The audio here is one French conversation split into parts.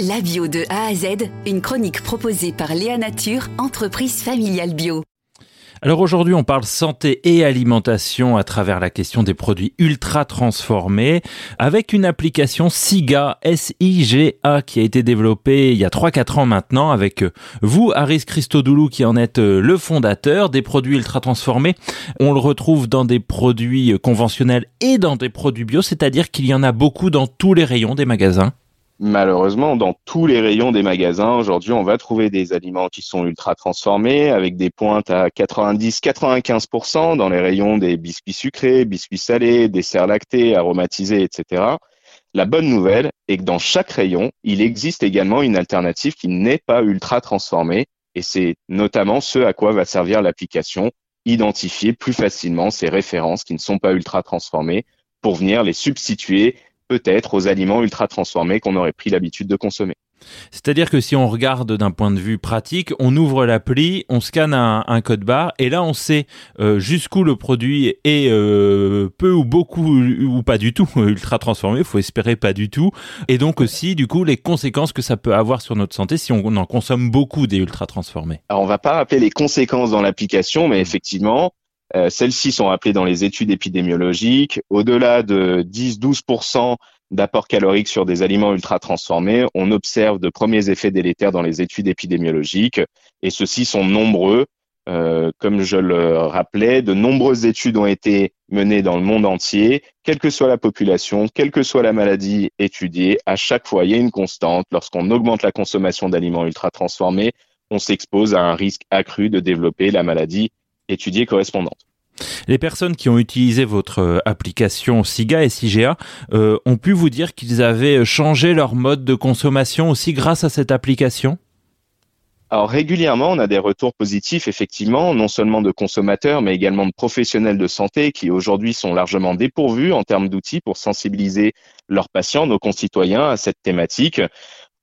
La bio de A à Z, une chronique proposée par Léa Nature, entreprise familiale bio. Alors aujourd'hui, on parle santé et alimentation à travers la question des produits ultra transformés avec une application SIGA, S-I-G-A, qui a été développée il y a 3-4 ans maintenant avec vous, Aris Christodoulou, qui en êtes le fondateur des produits ultra transformés. On le retrouve dans des produits conventionnels et dans des produits bio, c'est-à-dire qu'il y en a beaucoup dans tous les rayons des magasins. Malheureusement, dans tous les rayons des magasins, aujourd'hui, on va trouver des aliments qui sont ultra transformés, avec des pointes à 90-95% dans les rayons des biscuits sucrés, biscuits salés, desserts lactés, aromatisés, etc. La bonne nouvelle est que dans chaque rayon, il existe également une alternative qui n'est pas ultra transformée, et c'est notamment ce à quoi va servir l'application, identifier plus facilement ces références qui ne sont pas ultra transformées pour venir les substituer peut-être aux aliments ultra transformés qu'on aurait pris l'habitude de consommer. C'est-à-dire que si on regarde d'un point de vue pratique, on ouvre l'appli, on scanne un, code barre et là on sait euh, jusqu'où le produit est euh, peu ou beaucoup ou pas du tout ultra transformé, il faut espérer pas du tout, et donc aussi du coup les conséquences que ça peut avoir sur notre santé si on en consomme beaucoup des ultra transformés. Alors on va pas rappeler les conséquences dans l'application, mais effectivement euh, celles-ci sont appelées dans les études épidémiologiques. Au-delà de 10-12% d'apport calorique sur des aliments ultra transformés, on observe de premiers effets délétères dans les études épidémiologiques. Et ceux-ci sont nombreux. Euh, comme je le rappelais, de nombreuses études ont été menées dans le monde entier, quelle que soit la population, quelle que soit la maladie étudiée. À chaque fois, il y a une constante. Lorsqu'on augmente la consommation d'aliments ultra transformés, on s'expose à un risque accru de développer la maladie étudiée correspondante. Les personnes qui ont utilisé votre euh, application SIGA et SIGA euh, ont pu vous dire qu'ils avaient changé leur mode de consommation aussi grâce à cette application? Alors régulièrement, on a des retours positifs, effectivement, non seulement de consommateurs, mais également de professionnels de santé qui aujourd'hui sont largement dépourvus en termes d'outils pour sensibiliser leurs patients, nos concitoyens, à cette thématique.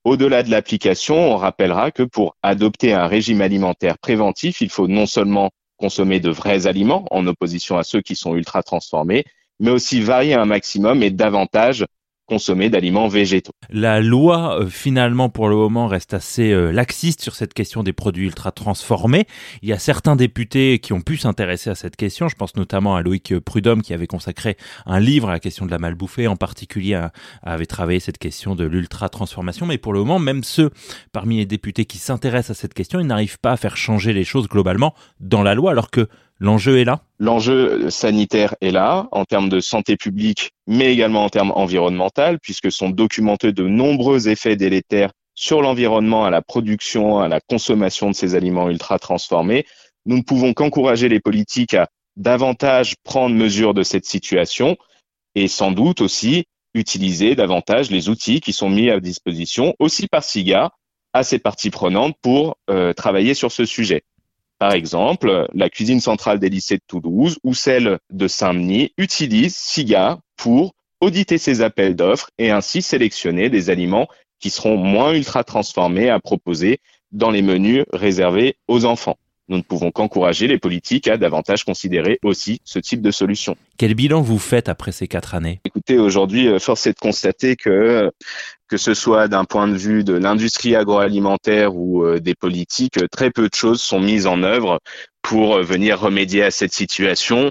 Au-delà de l'application, on rappellera que pour adopter un régime alimentaire préventif, il faut non seulement consommer de vrais aliments en opposition à ceux qui sont ultra transformés, mais aussi varier un maximum et davantage consommer d'aliments végétaux. La loi, euh, finalement, pour le moment, reste assez euh, laxiste sur cette question des produits ultra transformés. Il y a certains députés qui ont pu s'intéresser à cette question. Je pense notamment à Loïc Prudhomme qui avait consacré un livre à la question de la malbouffée, en particulier avait travaillé cette question de l'ultra transformation. Mais pour le moment, même ceux parmi les députés qui s'intéressent à cette question, ils n'arrivent pas à faire changer les choses globalement dans la loi, alors que L'enjeu est là? L'enjeu sanitaire est là en termes de santé publique, mais également en termes environnemental, puisque sont documentés de nombreux effets délétères sur l'environnement, à la production, à la consommation de ces aliments ultra transformés. Nous ne pouvons qu'encourager les politiques à davantage prendre mesure de cette situation et sans doute aussi utiliser davantage les outils qui sont mis à disposition aussi par SIGA à ces parties prenantes pour euh, travailler sur ce sujet. Par exemple, la cuisine centrale des lycées de Toulouse ou celle de Saint-Denis utilisent SIGA pour auditer ses appels d'offres et ainsi sélectionner des aliments qui seront moins ultra transformés à proposer dans les menus réservés aux enfants. Nous ne pouvons qu'encourager les politiques à davantage considérer aussi ce type de solution. Quel bilan vous faites après ces quatre années? Aujourd'hui, euh, force est de constater que que ce soit d'un point de vue de l'industrie agroalimentaire ou euh, des politiques, très peu de choses sont mises en œuvre pour euh, venir remédier à cette situation.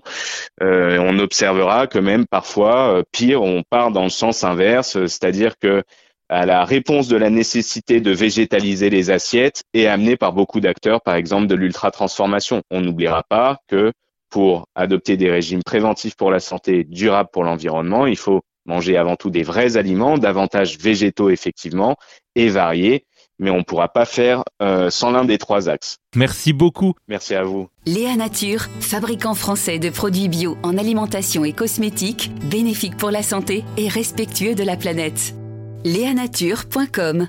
on observera que même parfois, pire, on part dans le sens inverse, c'est-à-dire que la réponse de la nécessité de végétaliser les assiettes est amenée par beaucoup d'acteurs, par exemple de l'ultra-transformation. On n'oubliera pas que pour adopter des régimes préventifs pour la santé, durables pour l'environnement, il faut manger avant tout des vrais aliments, davantage végétaux effectivement, et variés, mais on ne pourra pas faire euh, sans l'un des trois axes. Merci beaucoup. Merci à vous. Léa Nature, fabricant français de produits bio en alimentation et cosmétiques, bénéfique pour la santé et respectueux de la planète. Léanature.com